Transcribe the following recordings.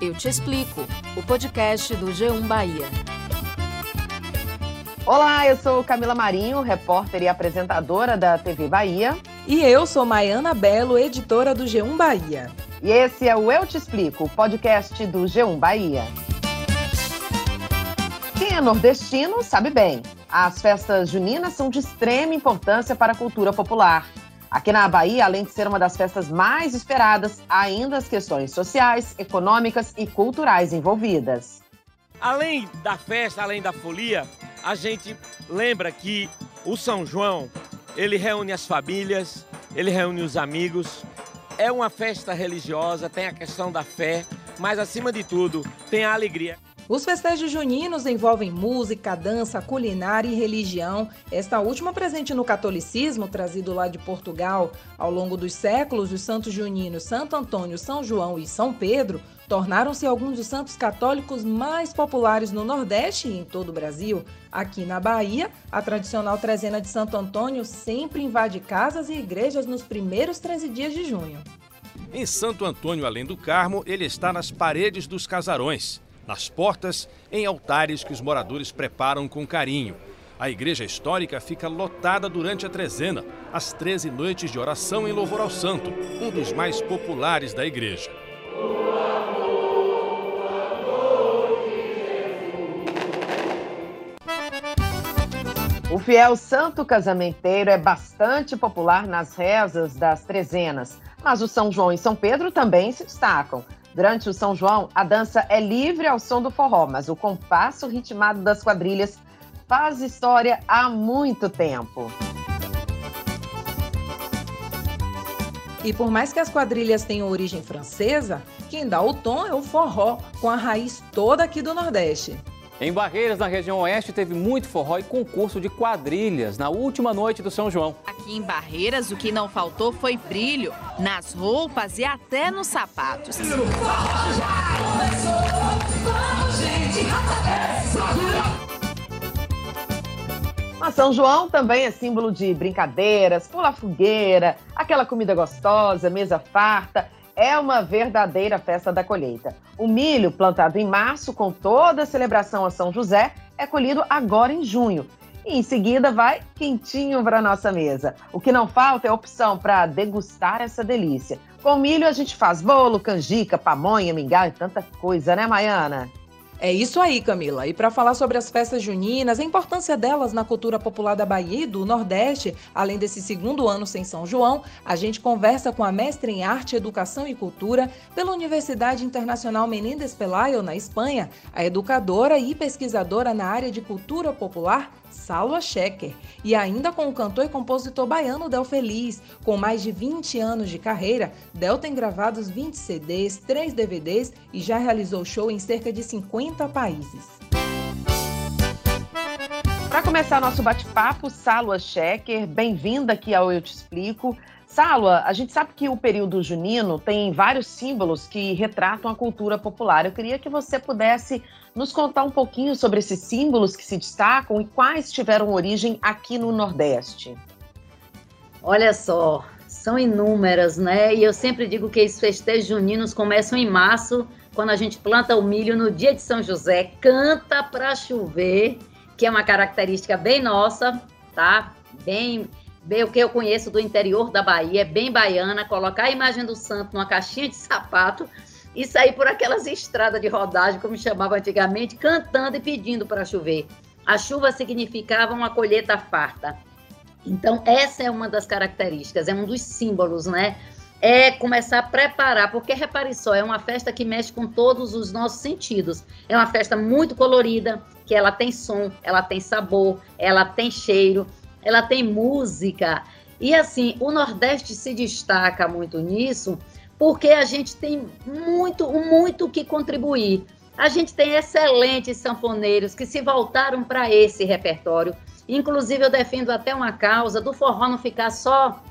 Eu Te Explico, o podcast do G1 Bahia. Olá, eu sou Camila Marinho, repórter e apresentadora da TV Bahia. E eu sou Maiana Belo, editora do G1 Bahia. E esse é o Eu Te Explico, o podcast do G1 Bahia. Quem é nordestino sabe bem. As festas juninas são de extrema importância para a cultura popular. Aqui na Bahia, além de ser uma das festas mais esperadas, há ainda as questões sociais, econômicas e culturais envolvidas. Além da festa, além da folia, a gente lembra que o São João, ele reúne as famílias, ele reúne os amigos. É uma festa religiosa, tem a questão da fé, mas acima de tudo, tem a alegria. Os festejos juninos envolvem música, dança, culinária e religião. Esta última presente no catolicismo, trazido lá de Portugal. Ao longo dos séculos, os santos juninos Santo Antônio, São João e São Pedro tornaram-se alguns dos santos católicos mais populares no Nordeste e em todo o Brasil. Aqui na Bahia, a tradicional trezena de Santo Antônio sempre invade casas e igrejas nos primeiros 13 dias de junho. Em Santo Antônio, além do Carmo, ele está nas paredes dos casarões nas portas, em altares que os moradores preparam com carinho. A igreja histórica fica lotada durante a trezena, as 13 noites de oração em louvor ao santo, um dos mais populares da igreja. O fiel santo casamenteiro é bastante popular nas rezas das trezenas, mas o São João e São Pedro também se destacam. Durante o São João, a dança é livre ao som do forró, mas o compasso ritmado das quadrilhas faz história há muito tempo. E por mais que as quadrilhas tenham origem francesa, quem dá o tom é o forró, com a raiz toda aqui do Nordeste. Em Barreiras, na região oeste, teve muito forró e concurso de quadrilhas na última noite do São João. Aqui em Barreiras, o que não faltou foi brilho nas roupas e até nos sapatos. Mas São João também é símbolo de brincadeiras, pula fogueira, aquela comida gostosa, mesa farta é uma verdadeira festa da colheita. O milho, plantado em março, com toda a celebração a São José, é colhido agora em junho. E em seguida vai quentinho para nossa mesa. O que não falta é opção para degustar essa delícia. Com milho a gente faz bolo, canjica, pamonha, mingau e tanta coisa, né, Maiana? É isso aí, Camila. E para falar sobre as festas juninas, a importância delas na cultura popular da Bahia e do Nordeste, além desse segundo ano sem São João, a gente conversa com a mestre em Arte, Educação e Cultura pela Universidade Internacional Menéndez Pelayo, na Espanha, a educadora e pesquisadora na área de cultura popular, Salwa Schecker, e ainda com o cantor e compositor baiano Del Feliz. Com mais de 20 anos de carreira, Del tem gravados 20 CDs, 3 DVDs e já realizou show em cerca de 50 países. Para começar nosso bate-papo, Salwa Schecker, bem-vinda aqui ao Eu Te Explico. Salwa, a gente sabe que o período junino tem vários símbolos que retratam a cultura popular. Eu queria que você pudesse nos contar um pouquinho sobre esses símbolos que se destacam e quais tiveram origem aqui no Nordeste. Olha só, são inúmeras, né? E eu sempre digo que os festejos juninos começam em março, quando a gente planta o milho no dia de São José, canta para chover, que é uma característica bem nossa, tá? Bem bem o que eu conheço do interior da Bahia, é bem baiana, colocar a imagem do santo numa caixinha de sapato e sair por aquelas estradas de rodagem, como chamava antigamente, cantando e pedindo para chover. A chuva significava uma colheita farta. Então, essa é uma das características, é um dos símbolos, né? É começar a preparar, porque repare só, é uma festa que mexe com todos os nossos sentidos. É uma festa muito colorida, que ela tem som, ela tem sabor, ela tem cheiro ela tem música. E assim, o Nordeste se destaca muito nisso, porque a gente tem muito, muito que contribuir. A gente tem excelentes sanfoneiros que se voltaram para esse repertório. Inclusive, eu defendo até uma causa do forró não ficar só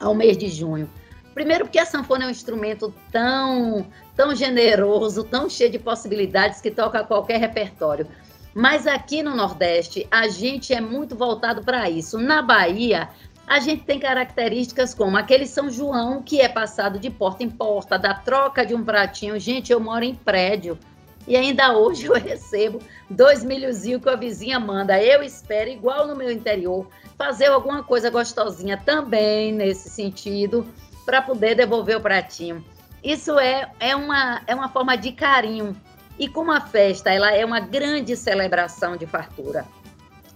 ao mês de junho. Primeiro, porque a sanfona é um instrumento tão, tão generoso, tão cheio de possibilidades que toca qualquer repertório. Mas aqui no Nordeste, a gente é muito voltado para isso. Na Bahia, a gente tem características como aquele São João que é passado de porta em porta, da troca de um pratinho. Gente, eu moro em prédio e ainda hoje eu recebo dois milhozinhos que a vizinha manda. Eu espero, igual no meu interior, fazer alguma coisa gostosinha também nesse sentido para poder devolver o pratinho. Isso é, é, uma, é uma forma de carinho. E como a festa ela é uma grande celebração de fartura,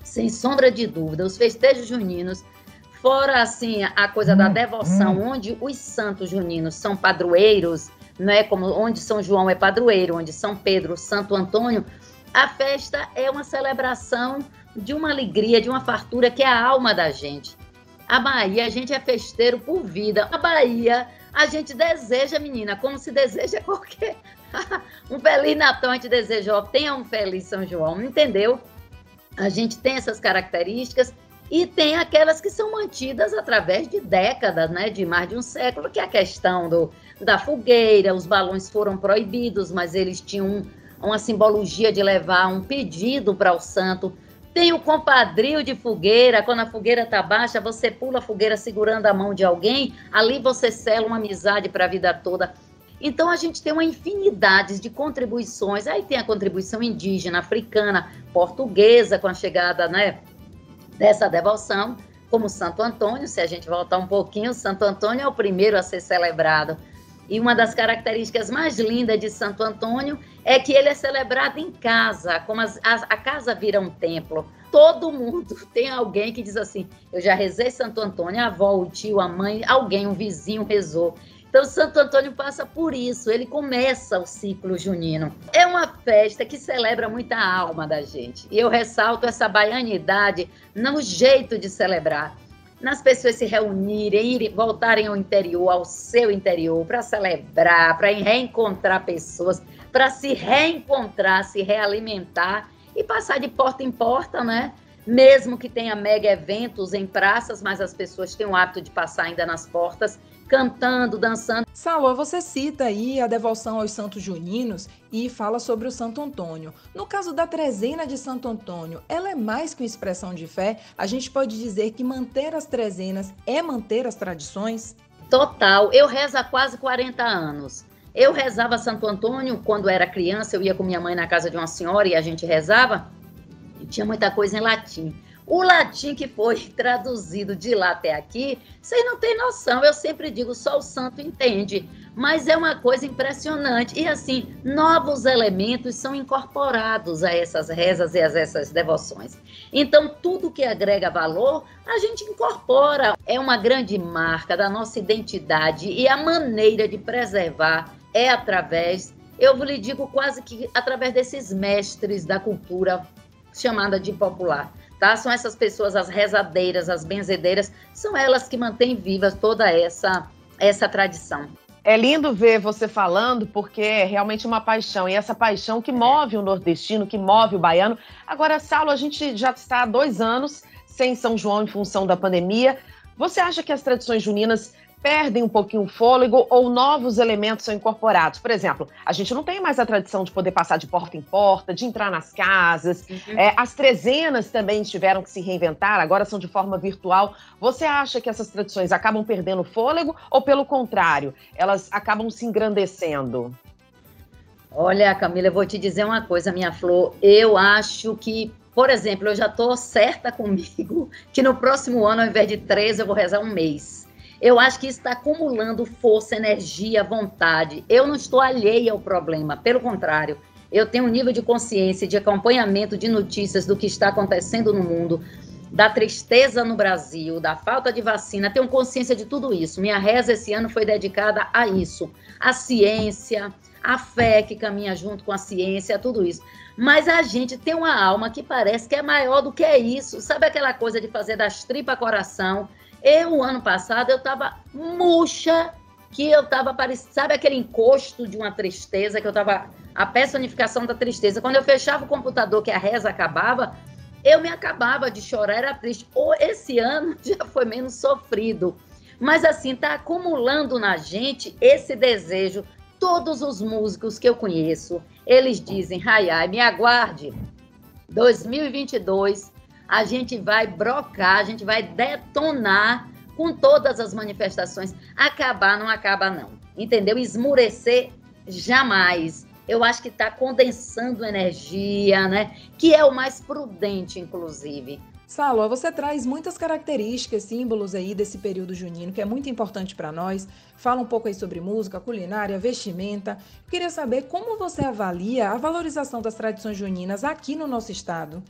sem sombra de dúvida, os festejos juninos Fora assim a coisa da hum, devoção, hum. onde os santos juninos são padroeiros, não é como onde São João é padroeiro, onde São Pedro, Santo Antônio, a festa é uma celebração de uma alegria, de uma fartura que é a alma da gente. A Bahia, a gente é festeiro por vida. A Bahia, a gente deseja, menina, como se deseja qualquer. um feliz Natal, a gente deseja, tenha um feliz São João, entendeu? A gente tem essas características e tem aquelas que são mantidas através de décadas, né, de mais de um século, que é a questão do, da fogueira, os balões foram proibidos, mas eles tinham uma simbologia de levar um pedido para o santo. Tem o compadrio de fogueira, quando a fogueira está baixa, você pula a fogueira segurando a mão de alguém, ali você sela uma amizade para a vida toda. Então a gente tem uma infinidade de contribuições. Aí tem a contribuição indígena, africana, portuguesa, com a chegada, né, dessa devoção, como Santo Antônio, se a gente voltar um pouquinho, Santo Antônio é o primeiro a ser celebrado. E uma das características mais lindas de Santo Antônio é que ele é celebrado em casa, como as, a, a casa vira um templo. Todo mundo tem alguém que diz assim: Eu já rezei Santo Antônio, a avó, o tio, a mãe, alguém, um vizinho rezou. Então, Santo Antônio passa por isso, ele começa o ciclo junino. É uma festa que celebra muita alma da gente. E eu ressalto essa baianidade no jeito de celebrar. Nas pessoas se reunirem, irem, voltarem ao interior, ao seu interior, para celebrar, para reencontrar pessoas, para se reencontrar, se realimentar e passar de porta em porta, né? Mesmo que tenha mega eventos em praças, mas as pessoas têm o hábito de passar ainda nas portas cantando, dançando. Salva, você cita aí a devoção aos santos juninos e fala sobre o Santo Antônio. No caso da trezena de Santo Antônio, ela é mais que uma expressão de fé? A gente pode dizer que manter as trezenas é manter as tradições? Total. Eu rezo há quase 40 anos. Eu rezava Santo Antônio quando era criança, eu ia com minha mãe na casa de uma senhora e a gente rezava. E tinha muita coisa em latim. O latim que foi traduzido de lá até aqui, vocês não têm noção. Eu sempre digo, só o santo entende. Mas é uma coisa impressionante. E assim, novos elementos são incorporados a essas rezas e a essas devoções. Então, tudo que agrega valor, a gente incorpora. É uma grande marca da nossa identidade e a maneira de preservar é através, eu lhe digo quase que através desses mestres da cultura chamada de popular tá? São essas pessoas, as rezadeiras, as benzedeiras, são elas que mantêm viva toda essa, essa tradição. É lindo ver você falando, porque é realmente uma paixão. E essa paixão que move o nordestino, que move o baiano. Agora, Saulo, a gente já está há dois anos sem São João em função da pandemia. Você acha que as tradições juninas perdem um pouquinho o fôlego ou novos elementos são incorporados. Por exemplo, a gente não tem mais a tradição de poder passar de porta em porta, de entrar nas casas. Uhum. É, as trezenas também tiveram que se reinventar, agora são de forma virtual. Você acha que essas tradições acabam perdendo fôlego ou, pelo contrário, elas acabam se engrandecendo? Olha, Camila, eu vou te dizer uma coisa, minha flor. Eu acho que por exemplo, eu já estou certa comigo que no próximo ano, ao invés de três, eu vou rezar um mês. Eu acho que está acumulando força, energia, vontade. Eu não estou alheia ao problema, pelo contrário, eu tenho um nível de consciência, de acompanhamento de notícias do que está acontecendo no mundo, da tristeza no Brasil, da falta de vacina, tenho consciência de tudo isso. Minha reza esse ano foi dedicada a isso, a ciência, a fé que caminha junto com a ciência, tudo isso. Mas a gente tem uma alma que parece que é maior do que isso. Sabe aquela coisa de fazer das tripas coração? Eu, ano passado, eu estava murcha, que eu estava parecendo, sabe aquele encosto de uma tristeza, que eu estava, a personificação da tristeza. Quando eu fechava o computador, que a reza acabava, eu me acabava de chorar, era triste. Ou esse ano já foi menos sofrido. Mas assim, tá acumulando na gente esse desejo. Todos os músicos que eu conheço, eles dizem, ai, ai, me aguarde. 2022 a gente vai brocar, a gente vai detonar com todas as manifestações. Acabar não acaba, não. Entendeu? Esmurecer jamais. Eu acho que está condensando energia, né? Que é o mais prudente, inclusive. Salva, você traz muitas características, símbolos aí desse período junino, que é muito importante para nós. Fala um pouco aí sobre música, culinária, vestimenta. Eu queria saber como você avalia a valorização das tradições juninas aqui no nosso estado.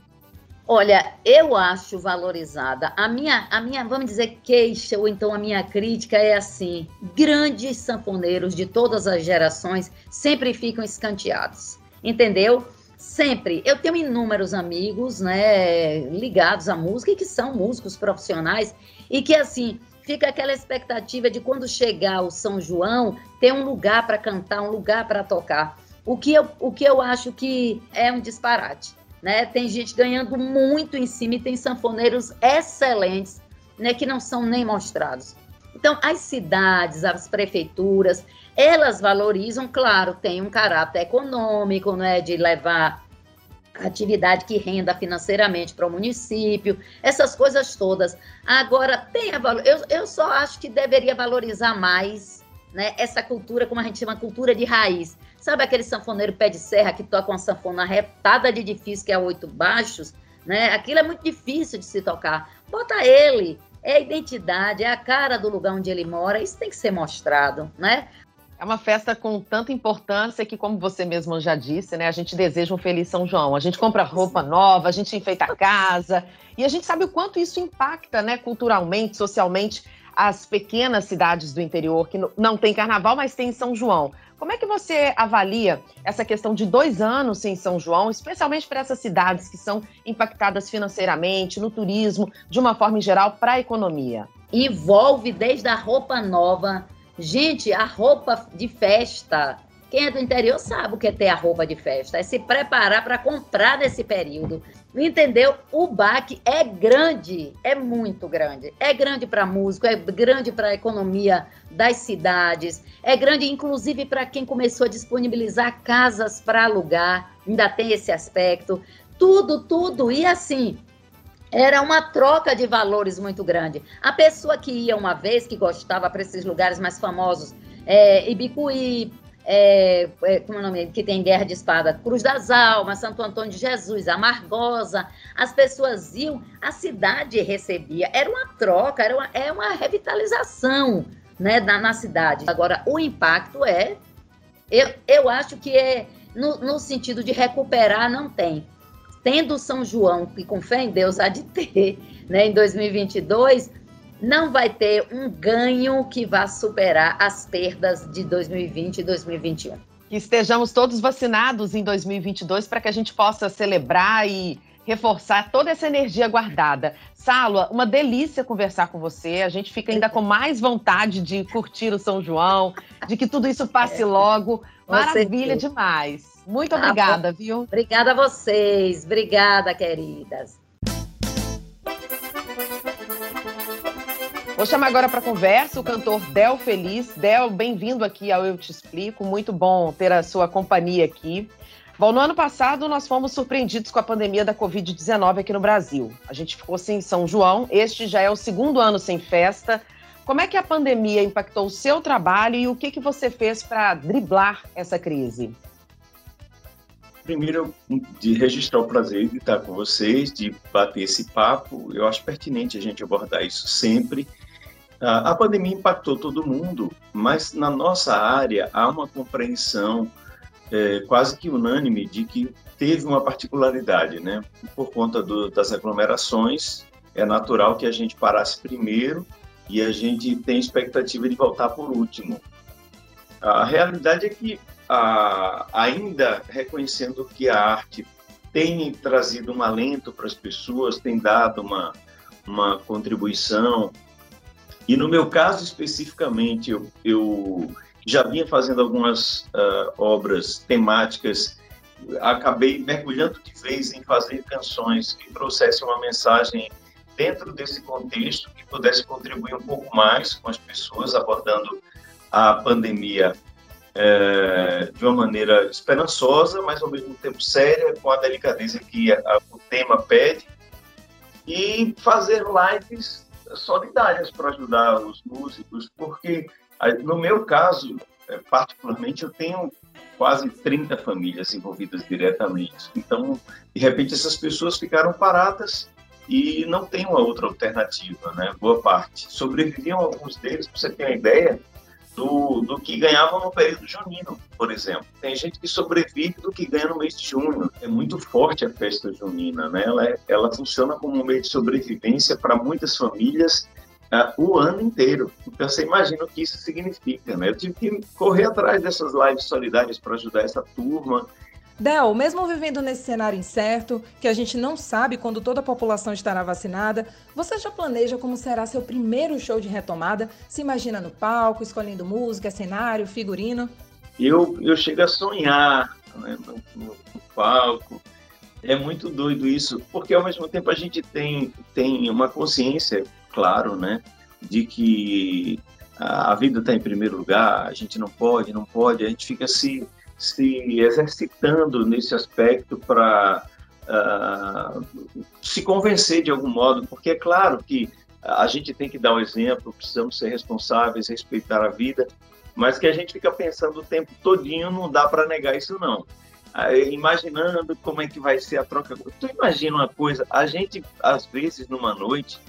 Olha, eu acho valorizada. A minha, a minha, vamos dizer, queixa ou então a minha crítica é assim: grandes sanfoneiros de todas as gerações sempre ficam escanteados, entendeu? Sempre. Eu tenho inúmeros amigos, né, ligados à música e que são músicos profissionais e que assim fica aquela expectativa de quando chegar o São João ter um lugar para cantar, um lugar para tocar. O que, eu, o que eu acho que é um disparate né? Tem gente ganhando muito em cima e tem sanfoneiros excelentes, né, que não são nem mostrados. Então, as cidades, as prefeituras, elas valorizam, claro, tem um caráter econômico, né, de levar atividade que renda financeiramente para o município, essas coisas todas. Agora, tem a valor, eu, eu só acho que deveria valorizar mais né, essa cultura, como a gente chama, cultura de raiz. Sabe aquele sanfoneiro pé de serra que toca uma sanfona retada de difícil, que é oito baixos? Né? Aquilo é muito difícil de se tocar. Bota ele, é a identidade, é a cara do lugar onde ele mora, isso tem que ser mostrado, né? É uma festa com tanta importância que, como você mesmo já disse, né, a gente deseja um feliz São João. A gente compra roupa nova, a gente enfeita a casa e a gente sabe o quanto isso impacta, né, culturalmente, socialmente, as pequenas cidades do interior que não tem carnaval, mas tem São João. Como é que você avalia essa questão de dois anos sem São João, especialmente para essas cidades que são impactadas financeiramente, no turismo, de uma forma em geral, para a economia? Envolve desde a roupa nova. Gente, a roupa de festa. Quem é do interior sabe o que é ter a roupa de festa, é se preparar para comprar nesse período. Entendeu? O baque é grande, é muito grande. É grande para músico, é grande para a economia das cidades, é grande inclusive para quem começou a disponibilizar casas para alugar, ainda tem esse aspecto. Tudo, tudo. E assim, era uma troca de valores muito grande. A pessoa que ia uma vez, que gostava para esses lugares mais famosos, é, Ibicuí, é, é, como é o nome, que tem guerra de espada, Cruz das Almas, Santo Antônio de Jesus, Amargosa, as pessoas iam, a cidade recebia, era uma troca, era uma, é uma revitalização né, na, na cidade. Agora, o impacto é, eu, eu acho que é no, no sentido de recuperar, não tem. Tendo São João, que com fé em Deus há de ter, né, em 2022, não vai ter um ganho que vá superar as perdas de 2020 e 2021. Que estejamos todos vacinados em 2022 para que a gente possa celebrar e reforçar toda essa energia guardada. Salwa, uma delícia conversar com você. A gente fica ainda com mais vontade de curtir o São João, de que tudo isso passe é. logo. Maravilha demais. Muito tá obrigada, viu? Obrigada a vocês. Obrigada, queridas. Vou chamar agora para conversa o cantor Del Feliz. Del, bem-vindo aqui ao Eu Te Explico. Muito bom ter a sua companhia aqui. Bom, no ano passado nós fomos surpreendidos com a pandemia da Covid-19 aqui no Brasil. A gente ficou sem São João. Este já é o segundo ano sem festa. Como é que a pandemia impactou o seu trabalho e o que, que você fez para driblar essa crise? Primeiro, de registrar o prazer de estar com vocês, de bater esse papo. Eu acho pertinente a gente abordar isso sempre a pandemia impactou todo mundo, mas na nossa área há uma compreensão é, quase que unânime de que teve uma particularidade, né? Por conta do, das aglomerações, é natural que a gente parasse primeiro e a gente tem expectativa de voltar por último. A realidade é que, a, ainda reconhecendo que a arte tem trazido um alento para as pessoas, tem dado uma, uma contribuição e no meu caso especificamente, eu, eu já vinha fazendo algumas uh, obras temáticas, acabei mergulhando de vez em fazer canções que trouxessem uma mensagem dentro desse contexto, que pudesse contribuir um pouco mais com as pessoas, abordando a pandemia é, de uma maneira esperançosa, mas ao mesmo tempo séria, com a delicadeza que a, o tema pede. e fazer lives solidárias para ajudar os músicos, porque no meu caso, é, particularmente, eu tenho quase 30 famílias envolvidas diretamente. Então, de repente, essas pessoas ficaram paradas e não tem uma outra alternativa, né? Boa parte. Sobreviviam alguns deles, para você ter uma ideia, do, do que ganhavam no período junino, por exemplo. Tem gente que sobrevive do que ganha no mês de junho. É muito forte a festa junina, né? Ela, é, ela funciona como um meio de sobrevivência para muitas famílias uh, o ano inteiro. Então você imagina o que isso significa, né? Eu tive que correr atrás dessas lives solidárias para ajudar essa turma. Del, mesmo vivendo nesse cenário incerto, que a gente não sabe quando toda a população estará vacinada, você já planeja como será seu primeiro show de retomada? Se imagina no palco, escolhendo música, cenário, figurino? Eu, eu chego a sonhar né, no, no, palco. É muito doido isso, porque ao mesmo tempo a gente tem, tem uma consciência, claro, né, de que a vida está em primeiro lugar, a gente não pode, não pode, a gente fica se se exercitando nesse aspecto para uh, ah, se convencer de algum modo, porque é claro que a gente tem que dar o um exemplo, precisamos ser responsáveis, respeitar a vida, mas que a gente fica pensando o tempo todinho, não dá para negar isso não. Imaginando como é que vai ser a troca. Tu imagina uma coisa, a gente, às vezes, numa noite,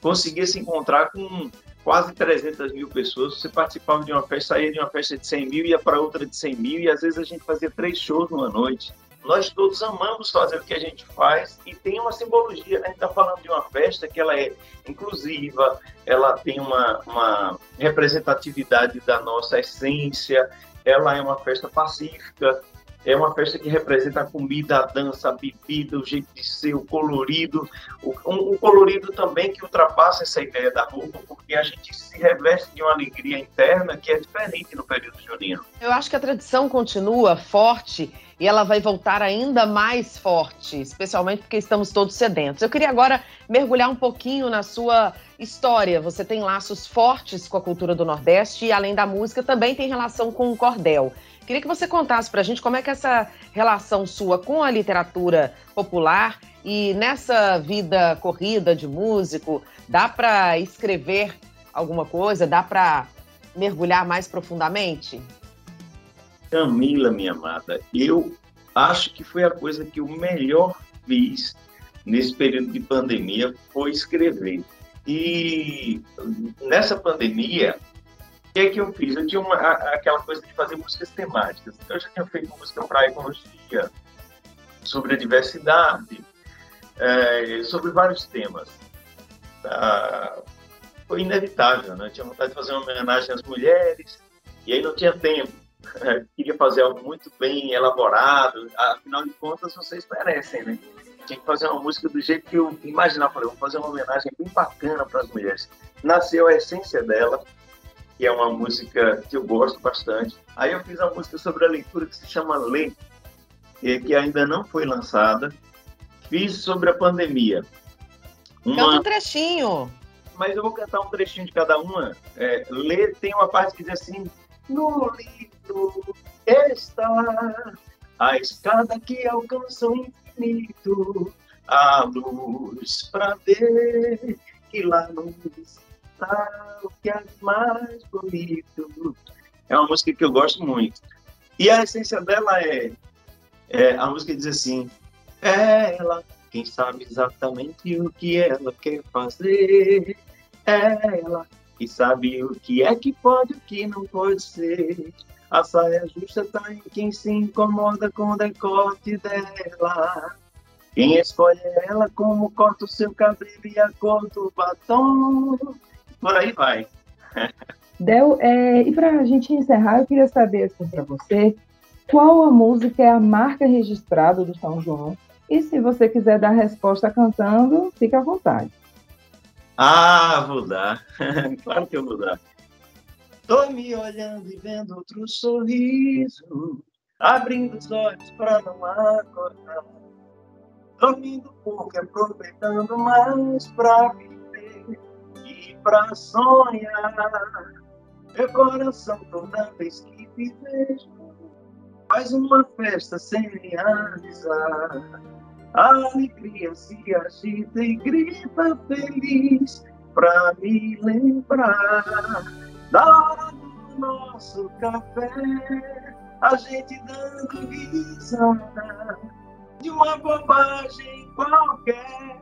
conseguia se encontrar com quase 300 mil pessoas. Você participava de uma festa, saía de uma festa de 100 mil, ia para outra de 100 mil, e às vezes a gente fazia três shows numa noite. Nós todos amamos fazer o que a gente faz e tem uma simbologia. Né? A gente está falando de uma festa que ela é inclusiva, ela tem uma, uma representatividade da nossa essência, ela é uma festa pacífica, é uma festa que representa a comida, a dança, a bebida, o jeito de ser, o colorido. Um, um, colorido também que ultrapassa essa ideia da roupa, porque a gente se reveste de uma alegria interna que é diferente no período junino. Eu acho que a tradição continua forte e ela vai voltar ainda mais forte, especialmente porque estamos todos sedentos. Eu queria agora mergulhar um pouquinho na sua história. Você tem laços fortes com a cultura do Nordeste e, além da música, também tem relação com o cordel. Queria que você contasse para a gente como é que essa relação sua com a literatura popular e nessa vida corrida de músico, dá para escrever alguma coisa? Dá para mergulhar mais profundamente? Camila, minha amada, eu acho que foi a coisa que eu melhor fiz nesse período de pandemia foi escrever. E nessa pandemia, que é que eu fiz? Eu tinha uma, aquela coisa de fazer músicas temáticas. Então, eu já tinha feito música para ecologia, sobre a diversidade, é, sobre vários temas. Ah, foi inevitável, né? Eu tinha vontade de fazer uma homenagem às mulheres, e aí não tinha tempo. queria fazer algo muito bem elaborado, afinal de contas, vocês merecem, né? Tinha que fazer uma música do jeito que eu imaginava. Falei, vou fazer uma homenagem bem bacana para as mulheres. Nasceu a essência dela, que é uma música que eu gosto bastante. Aí eu fiz uma música sobre a leitura que se chama Lê, que ainda não foi lançada. Fiz sobre a pandemia. Uma... Canta um trechinho. Mas eu vou cantar um trechinho de cada uma. É, Lê tem uma parte que diz assim: No livro está a escada que alcança o infinito, a luz para ver que lá o que é mais bonito. É uma música que eu gosto muito. E a essência dela é, é a música diz assim: é ela quem sabe exatamente o que ela quer fazer. É ela que sabe o que é que pode e o que não pode ser. A saia justa tá em quem se incomoda com o decote dela. Quem escolhe ela como corta o seu cabelo e a cor do batom por aí vai. Del, é, e para a gente encerrar, eu queria saber assim, para você qual a música é a marca registrada do São João. E se você quiser dar resposta cantando, fique à vontade. Ah, vou dar. claro que eu vou dar. Tô me olhando e vendo outro sorriso, abrindo os olhos para não acordar. Dormindo pouco, aproveitando mais para viver pra sonhar. Meu coração toda vez que te vejo faz uma festa sem me avisar. A alegria se agita e grita feliz pra me lembrar da hora do nosso café, a gente dando risada de uma bobagem qualquer,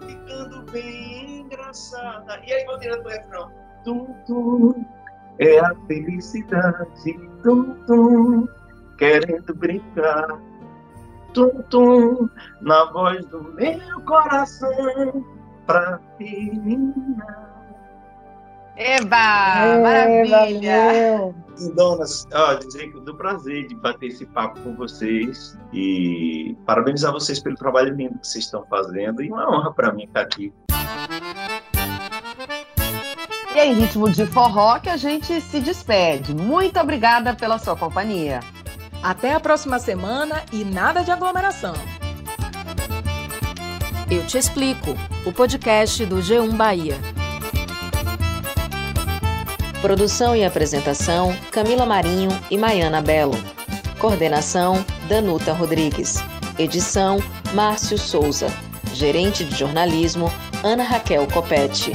ficando bem engraçada. E aí vou tirando o refrão. Tum, tum, é a felicidade, tum, tum, querendo brincar. Tum, tum, na voz do meu coração, pra terminar. Eba! É, maravilha! Donas, ó, dizer que dou prazer de bater esse papo com vocês e parabenizar vocês pelo trabalho lindo que vocês estão fazendo e uma honra para mim estar aqui. E aí, ritmo de forró que a gente se despede. Muito obrigada pela sua companhia. Até a próxima semana e nada de aglomeração. Eu te explico. O podcast do G1 Bahia. Produção e apresentação: Camila Marinho e Maiana Belo. Coordenação: Danuta Rodrigues. Edição: Márcio Souza. Gerente de jornalismo: Ana Raquel Copete.